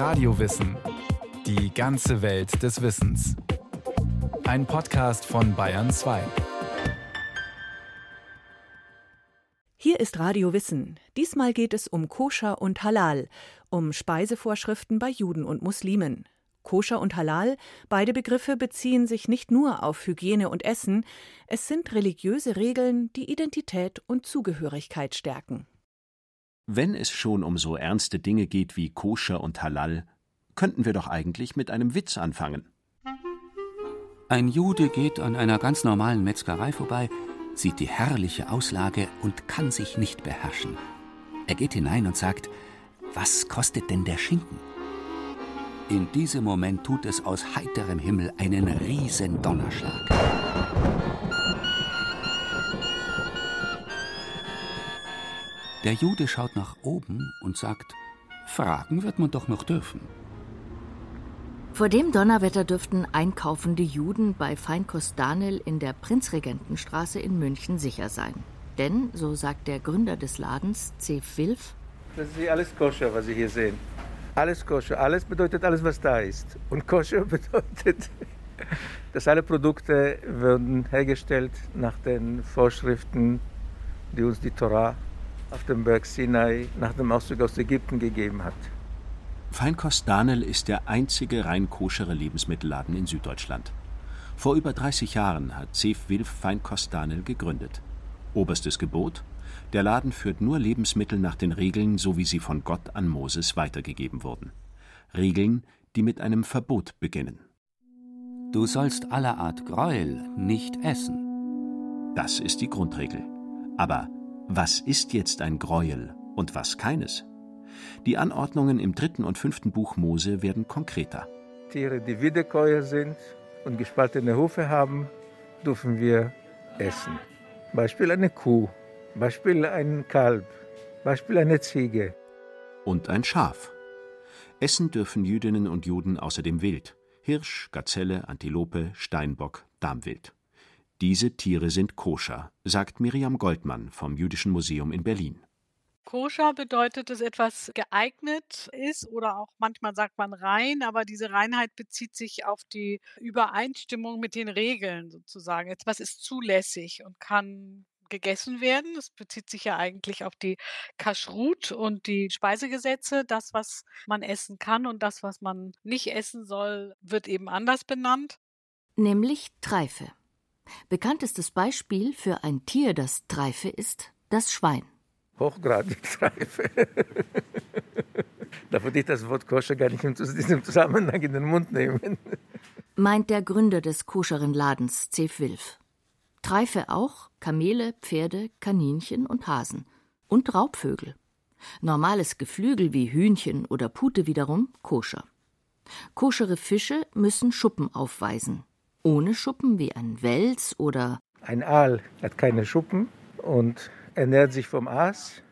Radiowissen. Die ganze Welt des Wissens. Ein Podcast von Bayern 2. Hier ist Radio Wissen. Diesmal geht es um Koscher und Halal, um Speisevorschriften bei Juden und Muslimen. Koscher und Halal, beide Begriffe beziehen sich nicht nur auf Hygiene und Essen, es sind religiöse Regeln, die Identität und Zugehörigkeit stärken. Wenn es schon um so ernste Dinge geht wie Koscher und Halal, könnten wir doch eigentlich mit einem Witz anfangen. Ein Jude geht an einer ganz normalen Metzgerei vorbei sieht die herrliche Auslage und kann sich nicht beherrschen. Er geht hinein und sagt, was kostet denn der Schinken? In diesem Moment tut es aus heiterem Himmel einen riesen Donnerschlag. Der Jude schaut nach oben und sagt, fragen wird man doch noch dürfen. Vor dem Donnerwetter dürften einkaufende Juden bei Feinkost Daniel in der Prinzregentenstraße in München sicher sein. Denn, so sagt der Gründer des Ladens, Cef Wilf, das ist alles koscher, was Sie hier sehen. Alles koscher. Alles bedeutet alles, was da ist. Und koscher bedeutet, dass alle Produkte werden hergestellt nach den Vorschriften, die uns die Torah auf dem Berg Sinai nach dem Auszug aus Ägypten gegeben hat. Feinkost Danel ist der einzige rein koschere Lebensmittelladen in Süddeutschland. Vor über 30 Jahren hat Cef Wilf Feinkost Danel gegründet. Oberstes Gebot: Der Laden führt nur Lebensmittel nach den Regeln, so wie sie von Gott an Moses weitergegeben wurden. Regeln, die mit einem Verbot beginnen. Du sollst aller Art Gräuel nicht essen. Das ist die Grundregel. Aber was ist jetzt ein Gräuel und was keines? Die Anordnungen im dritten und fünften Buch Mose werden konkreter. Tiere, die Wiederkäuer sind und gespaltene Hufe haben, dürfen wir essen. Beispiel eine Kuh, Beispiel ein Kalb, Beispiel eine Ziege. Und ein Schaf. Essen dürfen Jüdinnen und Juden außerdem Wild. Hirsch, Gazelle, Antilope, Steinbock, Damwild. Diese Tiere sind koscher, sagt Miriam Goldmann vom Jüdischen Museum in Berlin. Koscher bedeutet, dass etwas geeignet ist oder auch manchmal sagt man rein, aber diese Reinheit bezieht sich auf die Übereinstimmung mit den Regeln sozusagen. Etwas ist zulässig und kann gegessen werden. Das bezieht sich ja eigentlich auf die Kashrut und die Speisegesetze. Das, was man essen kann und das, was man nicht essen soll, wird eben anders benannt. Nämlich Treife. Bekanntestes Beispiel für ein Tier, das Treife ist, das Schwein hochgradig reife. da würde ich das Wort koscher gar nicht in diesem Zusammenhang in den Mund nehmen. Meint der Gründer des koscheren Ladens, Cef Wilf. Treife auch Kamele, Pferde, Kaninchen und Hasen. Und Raubvögel. Normales Geflügel wie Hühnchen oder Pute wiederum koscher. Koschere Fische müssen Schuppen aufweisen. Ohne Schuppen wie ein Wels oder ein Aal hat keine Schuppen und ernährt sich vom Aas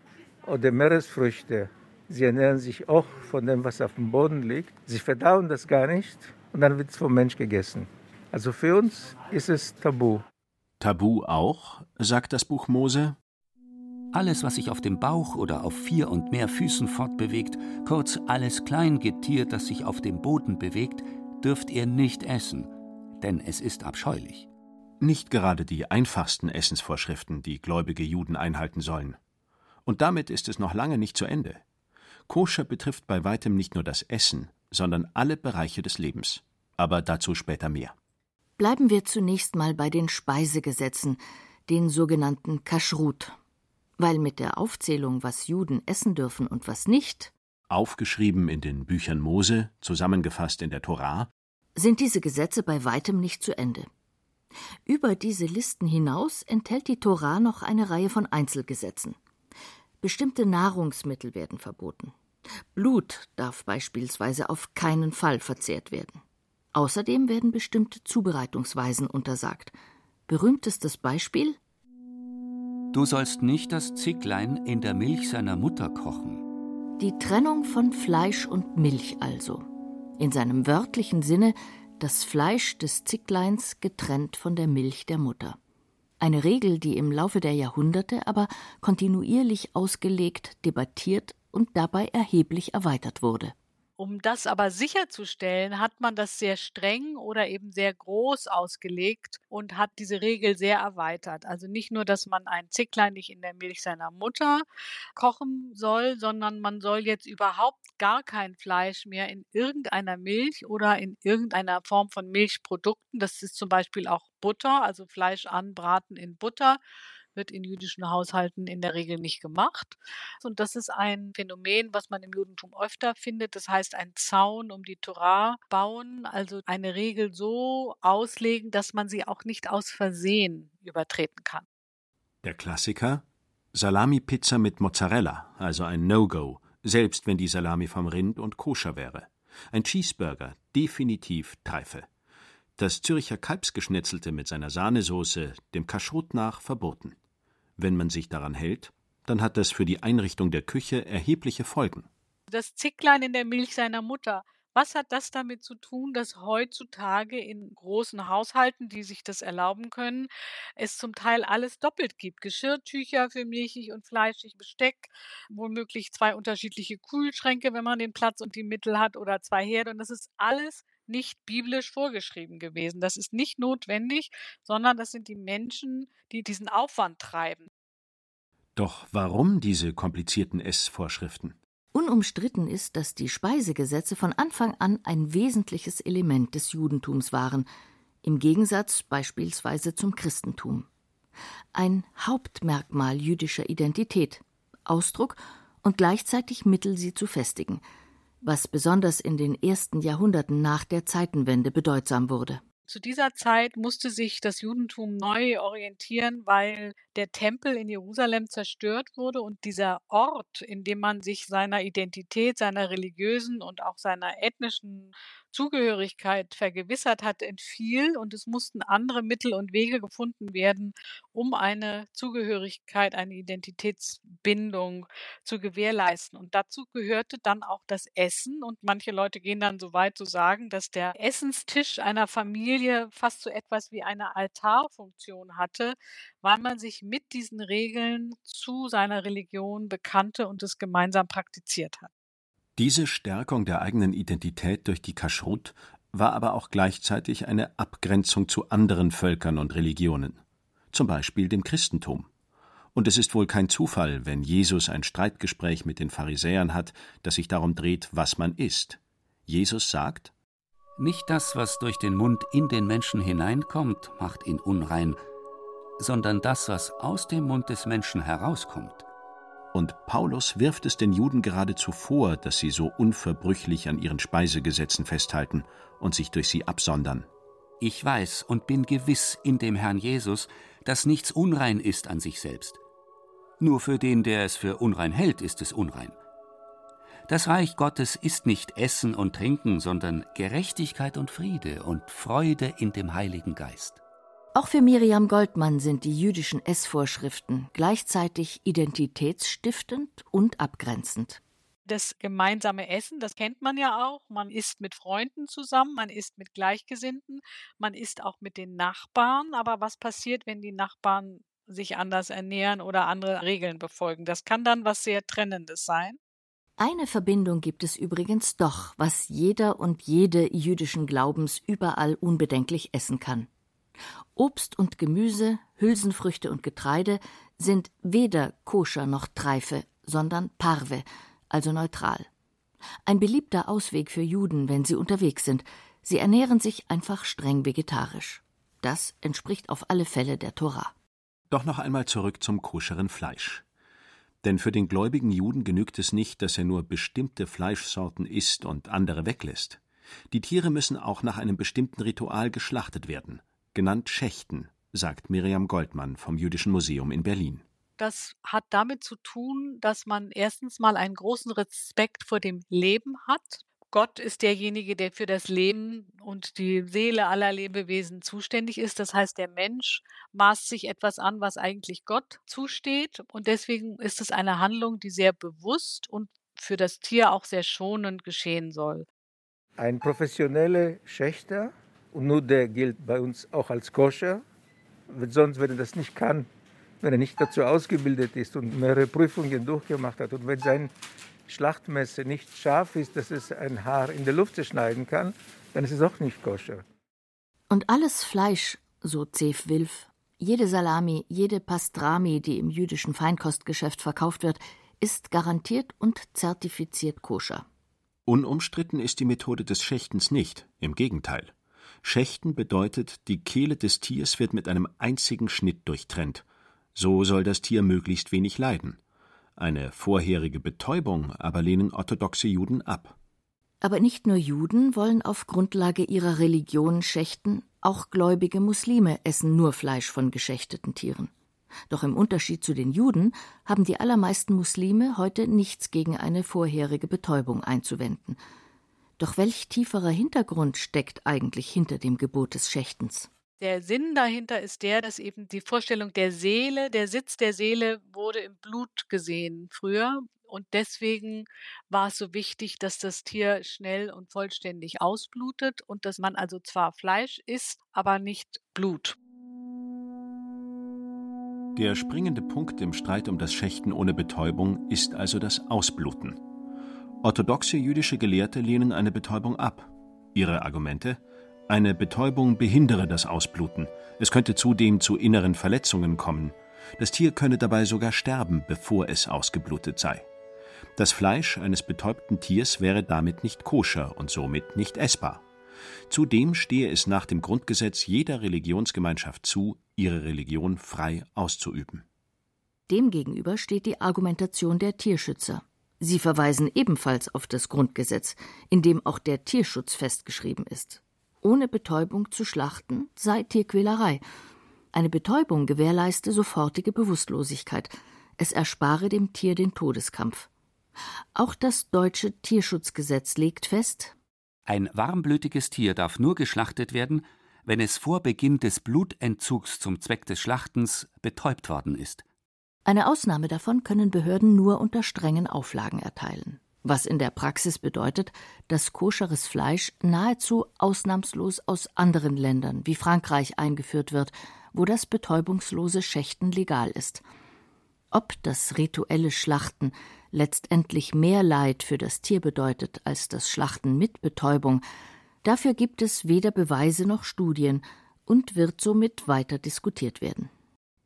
oder Meeresfrüchte. Sie ernähren sich auch von dem, was auf dem Boden liegt. Sie verdauen das gar nicht und dann wird es vom Mensch gegessen. Also für uns ist es tabu. Tabu auch, sagt das Buch Mose. Alles, was sich auf dem Bauch oder auf vier und mehr Füßen fortbewegt, kurz alles Kleingetier, das sich auf dem Boden bewegt, dürft ihr nicht essen, denn es ist abscheulich. Nicht gerade die einfachsten Essensvorschriften, die gläubige Juden einhalten sollen. Und damit ist es noch lange nicht zu Ende. Koscher betrifft bei weitem nicht nur das Essen, sondern alle Bereiche des Lebens. Aber dazu später mehr. Bleiben wir zunächst mal bei den Speisegesetzen, den sogenannten Kashrut. Weil mit der Aufzählung, was Juden essen dürfen und was nicht, aufgeschrieben in den Büchern Mose, zusammengefasst in der Torah, sind diese Gesetze bei weitem nicht zu Ende. Über diese Listen hinaus enthält die Tora noch eine Reihe von Einzelgesetzen. Bestimmte Nahrungsmittel werden verboten. Blut darf beispielsweise auf keinen Fall verzehrt werden. Außerdem werden bestimmte Zubereitungsweisen untersagt. Berühmtestes Beispiel Du sollst nicht das Zicklein in der Milch seiner Mutter kochen. Die Trennung von Fleisch und Milch also. In seinem wörtlichen Sinne das Fleisch des Zickleins getrennt von der Milch der Mutter. Eine Regel, die im Laufe der Jahrhunderte aber kontinuierlich ausgelegt, debattiert und dabei erheblich erweitert wurde. Um das aber sicherzustellen, hat man das sehr streng oder eben sehr groß ausgelegt und hat diese Regel sehr erweitert. Also nicht nur, dass man ein Zicklein nicht in der Milch seiner Mutter kochen soll, sondern man soll jetzt überhaupt gar kein Fleisch mehr in irgendeiner Milch oder in irgendeiner Form von Milchprodukten. Das ist zum Beispiel auch Butter, also Fleisch anbraten in Butter wird in jüdischen Haushalten in der Regel nicht gemacht. Und das ist ein Phänomen, was man im Judentum öfter findet. Das heißt, ein Zaun um die Torah bauen, also eine Regel so auslegen, dass man sie auch nicht aus Versehen übertreten kann. Der Klassiker? Salami-Pizza mit Mozzarella, also ein No-Go, selbst wenn die Salami vom Rind und koscher wäre. Ein Cheeseburger, definitiv Treife. Das Zürcher Kalbsgeschnetzelte mit seiner Sahnesoße, dem Kaschrut nach, verboten. Wenn man sich daran hält, dann hat das für die Einrichtung der Küche erhebliche Folgen. Das Zicklein in der Milch seiner Mutter. Was hat das damit zu tun, dass heutzutage in großen Haushalten, die sich das erlauben können, es zum Teil alles doppelt gibt? Geschirrtücher für milchig und fleischig, Besteck, womöglich zwei unterschiedliche Kühlschränke, wenn man den Platz und die Mittel hat, oder zwei Herde. Und das ist alles nicht biblisch vorgeschrieben gewesen. Das ist nicht notwendig, sondern das sind die Menschen, die diesen Aufwand treiben. Doch warum diese komplizierten Essvorschriften? Unumstritten ist, dass die Speisegesetze von Anfang an ein wesentliches Element des Judentums waren, im Gegensatz beispielsweise zum Christentum. Ein Hauptmerkmal jüdischer Identität, Ausdruck und gleichzeitig Mittel, sie zu festigen – was besonders in den ersten Jahrhunderten nach der Zeitenwende bedeutsam wurde. Zu dieser Zeit musste sich das Judentum neu orientieren, weil der Tempel in Jerusalem zerstört wurde und dieser Ort, in dem man sich seiner Identität, seiner religiösen und auch seiner ethnischen Zugehörigkeit vergewissert hat, entfiel und es mussten andere Mittel und Wege gefunden werden, um eine Zugehörigkeit, eine Identitätsbindung zu gewährleisten. Und dazu gehörte dann auch das Essen. Und manche Leute gehen dann so weit zu sagen, dass der Essenstisch einer Familie fast so etwas wie eine Altarfunktion hatte, weil man sich mit diesen Regeln zu seiner Religion bekannte und es gemeinsam praktiziert hat. Diese Stärkung der eigenen Identität durch die Kashrut war aber auch gleichzeitig eine Abgrenzung zu anderen Völkern und Religionen, zum Beispiel dem Christentum. Und es ist wohl kein Zufall, wenn Jesus ein Streitgespräch mit den Pharisäern hat, das sich darum dreht, was man isst. Jesus sagt: Nicht das, was durch den Mund in den Menschen hineinkommt, macht ihn unrein, sondern das, was aus dem Mund des Menschen herauskommt. Und Paulus wirft es den Juden geradezu vor, dass sie so unverbrüchlich an ihren Speisegesetzen festhalten und sich durch sie absondern. Ich weiß und bin gewiss in dem Herrn Jesus, dass nichts unrein ist an sich selbst. Nur für den, der es für unrein hält, ist es unrein. Das Reich Gottes ist nicht Essen und Trinken, sondern Gerechtigkeit und Friede und Freude in dem Heiligen Geist. Auch für Miriam Goldmann sind die jüdischen Essvorschriften gleichzeitig identitätsstiftend und abgrenzend. Das gemeinsame Essen, das kennt man ja auch. Man isst mit Freunden zusammen, man isst mit Gleichgesinnten, man isst auch mit den Nachbarn. Aber was passiert, wenn die Nachbarn sich anders ernähren oder andere Regeln befolgen? Das kann dann was sehr Trennendes sein. Eine Verbindung gibt es übrigens doch, was jeder und jede jüdischen Glaubens überall unbedenklich essen kann. Obst und Gemüse, Hülsenfrüchte und Getreide sind weder koscher noch Treife, sondern Parve, also neutral. Ein beliebter Ausweg für Juden, wenn sie unterwegs sind. Sie ernähren sich einfach streng vegetarisch. Das entspricht auf alle Fälle der Tora. Doch noch einmal zurück zum koscheren Fleisch. Denn für den gläubigen Juden genügt es nicht, dass er nur bestimmte Fleischsorten isst und andere weglässt. Die Tiere müssen auch nach einem bestimmten Ritual geschlachtet werden genannt Schächten, sagt Miriam Goldmann vom Jüdischen Museum in Berlin. Das hat damit zu tun, dass man erstens mal einen großen Respekt vor dem Leben hat. Gott ist derjenige, der für das Leben und die Seele aller Lebewesen zuständig ist. Das heißt, der Mensch maßt sich etwas an, was eigentlich Gott zusteht. Und deswegen ist es eine Handlung, die sehr bewusst und für das Tier auch sehr schonend geschehen soll. Ein professioneller Schächter und nur der gilt bei uns auch als koscher. Sonst, wenn er das nicht kann, wenn er nicht dazu ausgebildet ist und mehrere Prüfungen durchgemacht hat und wenn sein Schlachtmesser nicht scharf ist, dass es ein Haar in der Luft zerschneiden kann, dann ist es auch nicht koscher. Und alles Fleisch, so Zef Wilf, jede Salami, jede Pastrami, die im jüdischen Feinkostgeschäft verkauft wird, ist garantiert und zertifiziert koscher. Unumstritten ist die Methode des Schächtens nicht, im Gegenteil. Schächten bedeutet, die Kehle des Tiers wird mit einem einzigen Schnitt durchtrennt. So soll das Tier möglichst wenig leiden. Eine vorherige Betäubung aber lehnen orthodoxe Juden ab. Aber nicht nur Juden wollen auf Grundlage ihrer Religion schächten, auch gläubige Muslime essen nur Fleisch von geschächteten Tieren. Doch im Unterschied zu den Juden haben die allermeisten Muslime heute nichts gegen eine vorherige Betäubung einzuwenden. Doch welch tieferer Hintergrund steckt eigentlich hinter dem Gebot des Schächtens? Der Sinn dahinter ist der, dass eben die Vorstellung der Seele, der Sitz der Seele wurde im Blut gesehen früher. Und deswegen war es so wichtig, dass das Tier schnell und vollständig ausblutet und dass man also zwar Fleisch isst, aber nicht Blut. Der springende Punkt im Streit um das Schächten ohne Betäubung ist also das Ausbluten. Orthodoxe jüdische Gelehrte lehnen eine Betäubung ab. Ihre Argumente? Eine Betäubung behindere das Ausbluten. Es könnte zudem zu inneren Verletzungen kommen. Das Tier könne dabei sogar sterben, bevor es ausgeblutet sei. Das Fleisch eines betäubten Tiers wäre damit nicht koscher und somit nicht essbar. Zudem stehe es nach dem Grundgesetz jeder Religionsgemeinschaft zu, ihre Religion frei auszuüben. Demgegenüber steht die Argumentation der Tierschützer. Sie verweisen ebenfalls auf das Grundgesetz, in dem auch der Tierschutz festgeschrieben ist. Ohne Betäubung zu schlachten sei Tierquälerei. Eine Betäubung gewährleiste sofortige Bewusstlosigkeit. Es erspare dem Tier den Todeskampf. Auch das deutsche Tierschutzgesetz legt fest, ein warmblütiges Tier darf nur geschlachtet werden, wenn es vor Beginn des Blutentzugs zum Zweck des Schlachtens betäubt worden ist. Eine Ausnahme davon können Behörden nur unter strengen Auflagen erteilen, was in der Praxis bedeutet, dass koscheres Fleisch nahezu ausnahmslos aus anderen Ländern wie Frankreich eingeführt wird, wo das betäubungslose Schächten legal ist. Ob das rituelle Schlachten letztendlich mehr Leid für das Tier bedeutet als das Schlachten mit Betäubung, dafür gibt es weder Beweise noch Studien und wird somit weiter diskutiert werden.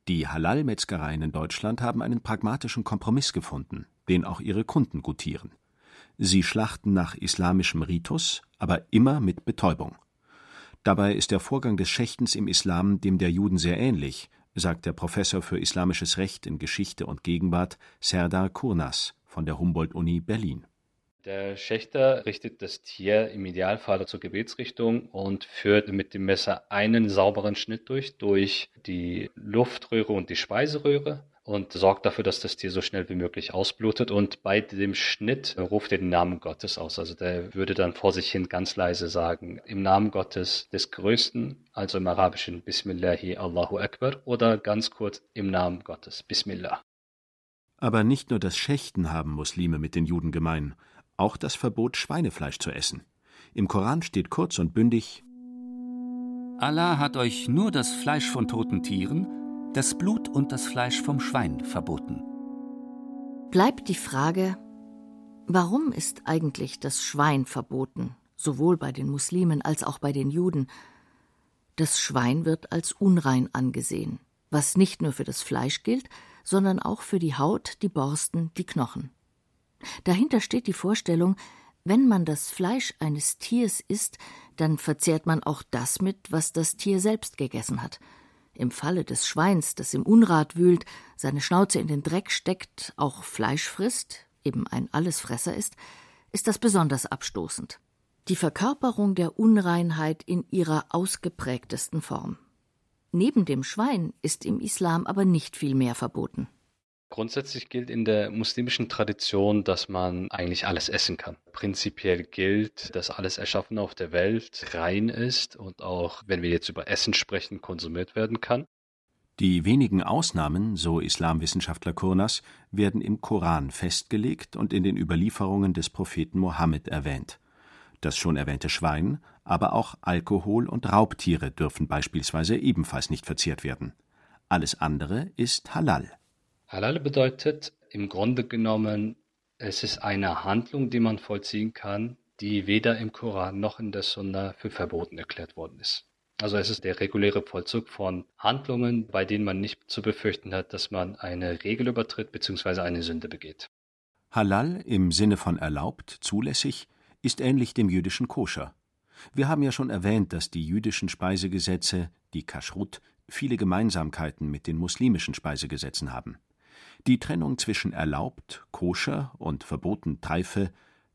Die Halal-Metzgereien in Deutschland haben einen pragmatischen Kompromiss gefunden, den auch ihre Kunden gutieren. Sie schlachten nach islamischem Ritus, aber immer mit Betäubung. Dabei ist der Vorgang des Schächtens im Islam dem der Juden sehr ähnlich, sagt der Professor für Islamisches Recht in Geschichte und Gegenwart Serdar Kurnas von der Humboldt-Uni Berlin. Der Schächter richtet das Tier im Idealfall zur Gebetsrichtung und führt mit dem Messer einen sauberen Schnitt durch, durch die Luftröhre und die Speiseröhre und sorgt dafür, dass das Tier so schnell wie möglich ausblutet. Und bei dem Schnitt ruft er den Namen Gottes aus. Also der würde dann vor sich hin ganz leise sagen, im Namen Gottes des Größten, also im Arabischen Bismillahi Allahu Akbar oder ganz kurz im Namen Gottes Bismillah. Aber nicht nur das Schächten haben Muslime mit den Juden gemein, auch das Verbot, Schweinefleisch zu essen. Im Koran steht kurz und bündig Allah hat euch nur das Fleisch von toten Tieren das Blut und das Fleisch vom Schwein verboten. Bleibt die Frage, warum ist eigentlich das Schwein verboten, sowohl bei den Muslimen als auch bei den Juden? Das Schwein wird als unrein angesehen, was nicht nur für das Fleisch gilt, sondern auch für die Haut, die Borsten, die Knochen. Dahinter steht die Vorstellung, wenn man das Fleisch eines Tiers isst, dann verzehrt man auch das mit, was das Tier selbst gegessen hat. Im Falle des Schweins, das im Unrat wühlt, seine Schnauze in den Dreck steckt, auch Fleisch frisst, eben ein Allesfresser ist, ist das besonders abstoßend. Die Verkörperung der Unreinheit in ihrer ausgeprägtesten Form. Neben dem Schwein ist im Islam aber nicht viel mehr verboten. Grundsätzlich gilt in der muslimischen Tradition, dass man eigentlich alles essen kann. Prinzipiell gilt, dass alles Erschaffene auf der Welt rein ist und auch, wenn wir jetzt über Essen sprechen, konsumiert werden kann. Die wenigen Ausnahmen, so Islamwissenschaftler Kurnas, werden im Koran festgelegt und in den Überlieferungen des Propheten Mohammed erwähnt. Das schon erwähnte Schwein, aber auch Alkohol und Raubtiere dürfen beispielsweise ebenfalls nicht verzehrt werden. Alles andere ist halal. Halal bedeutet im Grunde genommen, Es ist eine Handlung, die man vollziehen kann, die weder im Koran noch in der Sunna für verboten erklärt worden ist. Also es ist der reguläre Vollzug von Handlungen, bei denen man nicht zu befürchten hat, dass man eine Regel übertritt bzw. eine Sünde begeht. Halal im Sinne von erlaubt, zulässig, ist ähnlich dem jüdischen Koscher. Wir haben ja schon erwähnt, dass die jüdischen Speisegesetze, die Kashrut, viele Gemeinsamkeiten mit den muslimischen Speisegesetzen haben. Die Trennung zwischen erlaubt, koscher und verboten Treife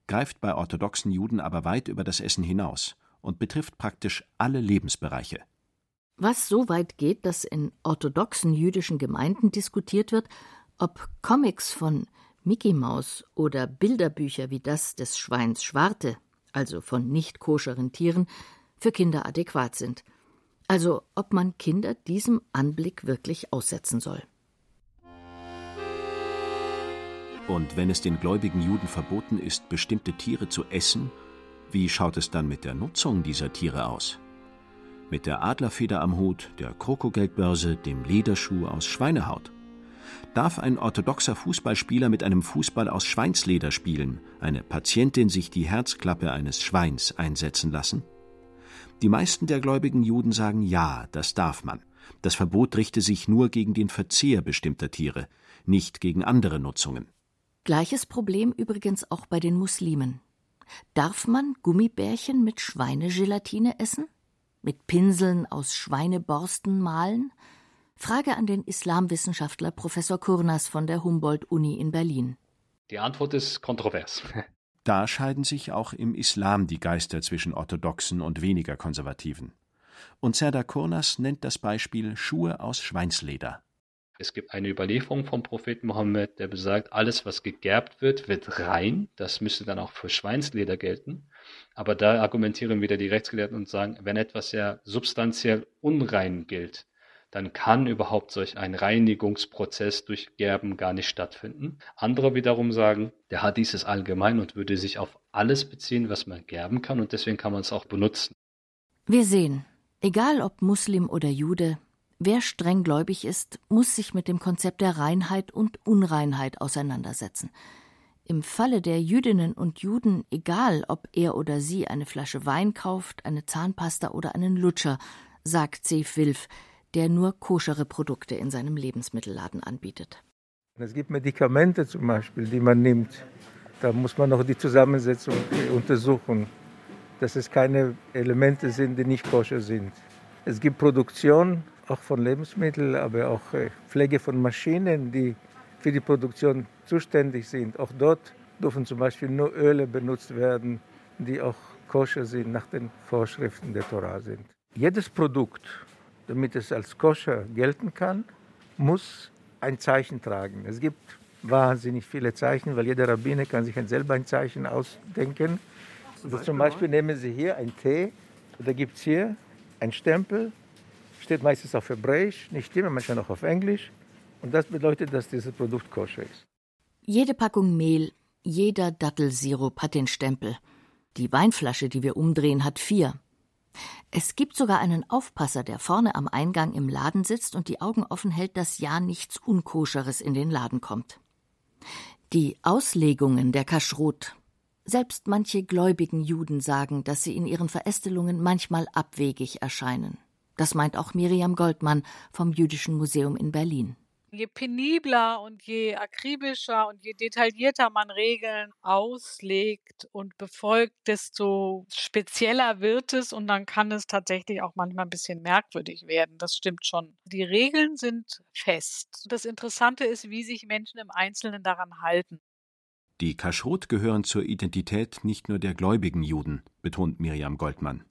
greift bei orthodoxen Juden aber weit über das Essen hinaus und betrifft praktisch alle Lebensbereiche. Was so weit geht, dass in orthodoxen jüdischen Gemeinden diskutiert wird, ob Comics von Mickey Maus oder Bilderbücher wie das des Schweins Schwarte, also von nicht koscheren Tieren, für Kinder adäquat sind. Also ob man Kinder diesem Anblick wirklich aussetzen soll. Und wenn es den gläubigen Juden verboten ist, bestimmte Tiere zu essen, wie schaut es dann mit der Nutzung dieser Tiere aus? Mit der Adlerfeder am Hut, der Krokogeldbörse, dem Lederschuh aus Schweinehaut? Darf ein orthodoxer Fußballspieler mit einem Fußball aus Schweinsleder spielen, eine Patientin sich die Herzklappe eines Schweins einsetzen lassen? Die meisten der gläubigen Juden sagen ja, das darf man. Das Verbot richte sich nur gegen den Verzehr bestimmter Tiere, nicht gegen andere Nutzungen. Gleiches Problem übrigens auch bei den Muslimen. Darf man Gummibärchen mit Schweinegelatine essen? Mit Pinseln aus Schweineborsten malen? Frage an den Islamwissenschaftler Professor Kurnas von der Humboldt-Uni in Berlin. Die Antwort ist kontrovers. Da scheiden sich auch im Islam die Geister zwischen Orthodoxen und weniger Konservativen. Und Serdar Kurnas nennt das Beispiel Schuhe aus Schweinsleder. Es gibt eine Überlieferung vom Propheten Mohammed, der besagt, alles, was gegerbt wird, wird rein. Das müsste dann auch für Schweinsleder gelten. Aber da argumentieren wieder die Rechtsgelehrten und sagen, wenn etwas ja substanziell unrein gilt, dann kann überhaupt solch ein Reinigungsprozess durch Gerben gar nicht stattfinden. Andere wiederum sagen, der Hadith ist allgemein und würde sich auf alles beziehen, was man gerben kann und deswegen kann man es auch benutzen. Wir sehen, egal ob Muslim oder Jude, Wer streng gläubig ist, muss sich mit dem Konzept der Reinheit und Unreinheit auseinandersetzen. Im Falle der Jüdinnen und Juden, egal ob er oder sie eine Flasche Wein kauft, eine Zahnpasta oder einen Lutscher, sagt Sef Wilf, der nur koschere Produkte in seinem Lebensmittelladen anbietet. Es gibt Medikamente zum Beispiel, die man nimmt. Da muss man noch die Zusammensetzung untersuchen, dass es keine Elemente sind, die nicht koscher sind. Es gibt Produktion auch von Lebensmitteln, aber auch äh, Pflege von Maschinen, die für die Produktion zuständig sind. Auch dort dürfen zum Beispiel nur Öle benutzt werden, die auch koscher sind, nach den Vorschriften der Torah sind. Jedes Produkt, damit es als koscher gelten kann, muss ein Zeichen tragen. Es gibt wahnsinnig viele Zeichen, weil jeder Rabbiner kann sich selber ein Zeichen ausdenken. Also zum Beispiel nehmen Sie hier einen Tee, da gibt es hier einen Stempel steht meistens auf Hebräisch, nicht immer, manchmal noch auf Englisch. Und das bedeutet, dass dieses Produkt koscher ist. Jede Packung Mehl, jeder Dattelsirup hat den Stempel. Die Weinflasche, die wir umdrehen, hat vier. Es gibt sogar einen Aufpasser, der vorne am Eingang im Laden sitzt und die Augen offen hält, dass ja nichts Unkoscheres in den Laden kommt. Die Auslegungen der Kaschrut. Selbst manche gläubigen Juden sagen, dass sie in ihren Verästelungen manchmal abwegig erscheinen. Das meint auch Miriam Goldmann vom Jüdischen Museum in Berlin. Je penibler und je akribischer und je detaillierter man Regeln auslegt und befolgt, desto spezieller wird es und dann kann es tatsächlich auch manchmal ein bisschen merkwürdig werden. Das stimmt schon. Die Regeln sind fest. Das Interessante ist, wie sich Menschen im Einzelnen daran halten. Die Kaschrut gehören zur Identität nicht nur der gläubigen Juden, betont Miriam Goldmann.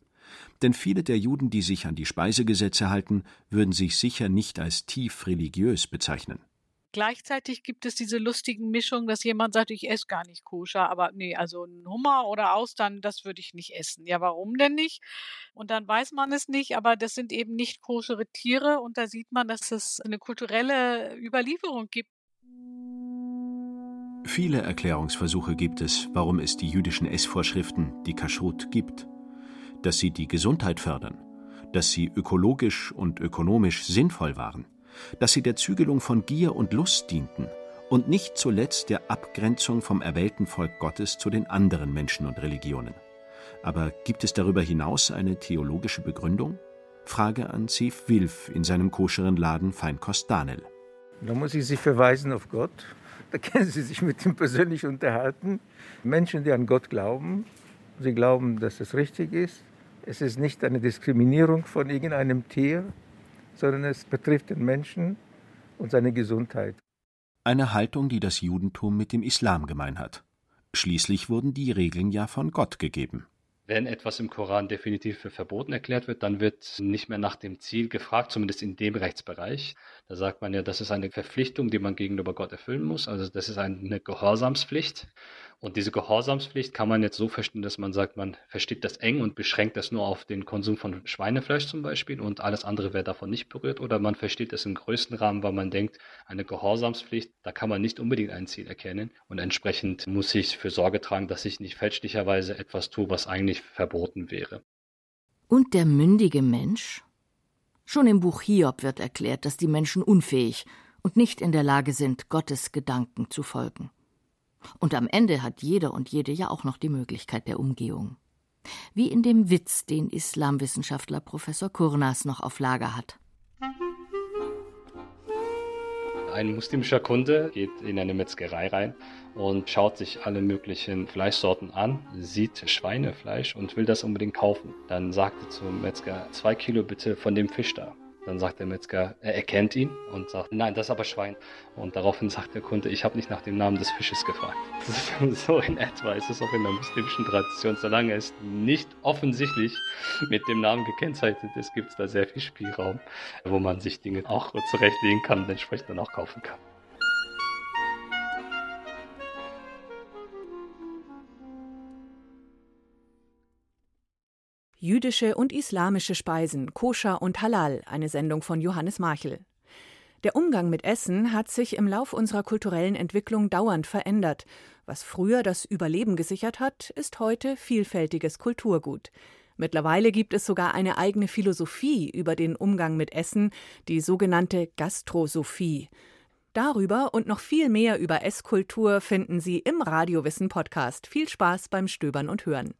Denn viele der Juden, die sich an die Speisegesetze halten, würden sich sicher nicht als tief religiös bezeichnen. Gleichzeitig gibt es diese lustigen Mischungen, dass jemand sagt, ich esse gar nicht koscher, aber nee, also ein Hummer oder Austern, das würde ich nicht essen. Ja, warum denn nicht? Und dann weiß man es nicht, aber das sind eben nicht koschere Tiere und da sieht man, dass es eine kulturelle Überlieferung gibt. Viele Erklärungsversuche gibt es, warum es die jüdischen Essvorschriften, die Kashrut, gibt dass sie die Gesundheit fördern, dass sie ökologisch und ökonomisch sinnvoll waren, dass sie der Zügelung von Gier und Lust dienten und nicht zuletzt der Abgrenzung vom erwählten Volk Gottes zu den anderen Menschen und Religionen. Aber gibt es darüber hinaus eine theologische Begründung? Frage an Ziv Wilf in seinem koscheren Laden Feinkost Danel. Da muss ich Sie verweisen auf Gott. Da können Sie sich mit ihm persönlich unterhalten. Menschen, die an Gott glauben, sie glauben, dass es richtig ist. Es ist nicht eine Diskriminierung von irgendeinem Tier, sondern es betrifft den Menschen und seine Gesundheit. Eine Haltung, die das Judentum mit dem Islam gemein hat. Schließlich wurden die Regeln ja von Gott gegeben. Wenn etwas im Koran definitiv für verboten erklärt wird, dann wird nicht mehr nach dem Ziel gefragt, zumindest in dem Rechtsbereich. Da sagt man ja, das ist eine Verpflichtung, die man gegenüber Gott erfüllen muss. Also das ist eine Gehorsamspflicht. Und diese Gehorsamspflicht kann man jetzt so verstehen, dass man sagt, man versteht das eng und beschränkt das nur auf den Konsum von Schweinefleisch zum Beispiel und alles andere wäre davon nicht berührt. Oder man versteht es im größten Rahmen, weil man denkt, eine Gehorsamspflicht, da kann man nicht unbedingt ein Ziel erkennen. Und entsprechend muss ich für Sorge tragen, dass ich nicht fälschlicherweise etwas tue, was eigentlich verboten wäre. Und der mündige Mensch? Schon im Buch Hiob wird erklärt, dass die Menschen unfähig und nicht in der Lage sind, Gottes Gedanken zu folgen. Und am Ende hat jeder und jede ja auch noch die Möglichkeit der Umgehung. Wie in dem Witz, den Islamwissenschaftler Professor Kurnas noch auf Lager hat. Ein muslimischer Kunde geht in eine Metzgerei rein und schaut sich alle möglichen Fleischsorten an, sieht Schweinefleisch und will das unbedingt kaufen. Dann sagt er zum Metzger, zwei Kilo bitte von dem Fisch da. Dann sagt der Metzger, er erkennt ihn und sagt, nein, das ist aber Schwein. Und daraufhin sagt der Kunde, ich habe nicht nach dem Namen des Fisches gefragt. so in etwa ist es auch in der muslimischen Tradition. Solange es nicht offensichtlich mit dem Namen gekennzeichnet ist, gibt es da sehr viel Spielraum, wo man sich Dinge auch zurechtlegen kann und entsprechend dann auch kaufen kann. Jüdische und islamische Speisen, Koscher und Halal, eine Sendung von Johannes Marchel. Der Umgang mit Essen hat sich im Lauf unserer kulturellen Entwicklung dauernd verändert. Was früher das Überleben gesichert hat, ist heute vielfältiges Kulturgut. Mittlerweile gibt es sogar eine eigene Philosophie über den Umgang mit Essen, die sogenannte Gastrosophie. Darüber und noch viel mehr über Esskultur finden Sie im Radiowissen Podcast. Viel Spaß beim Stöbern und Hören.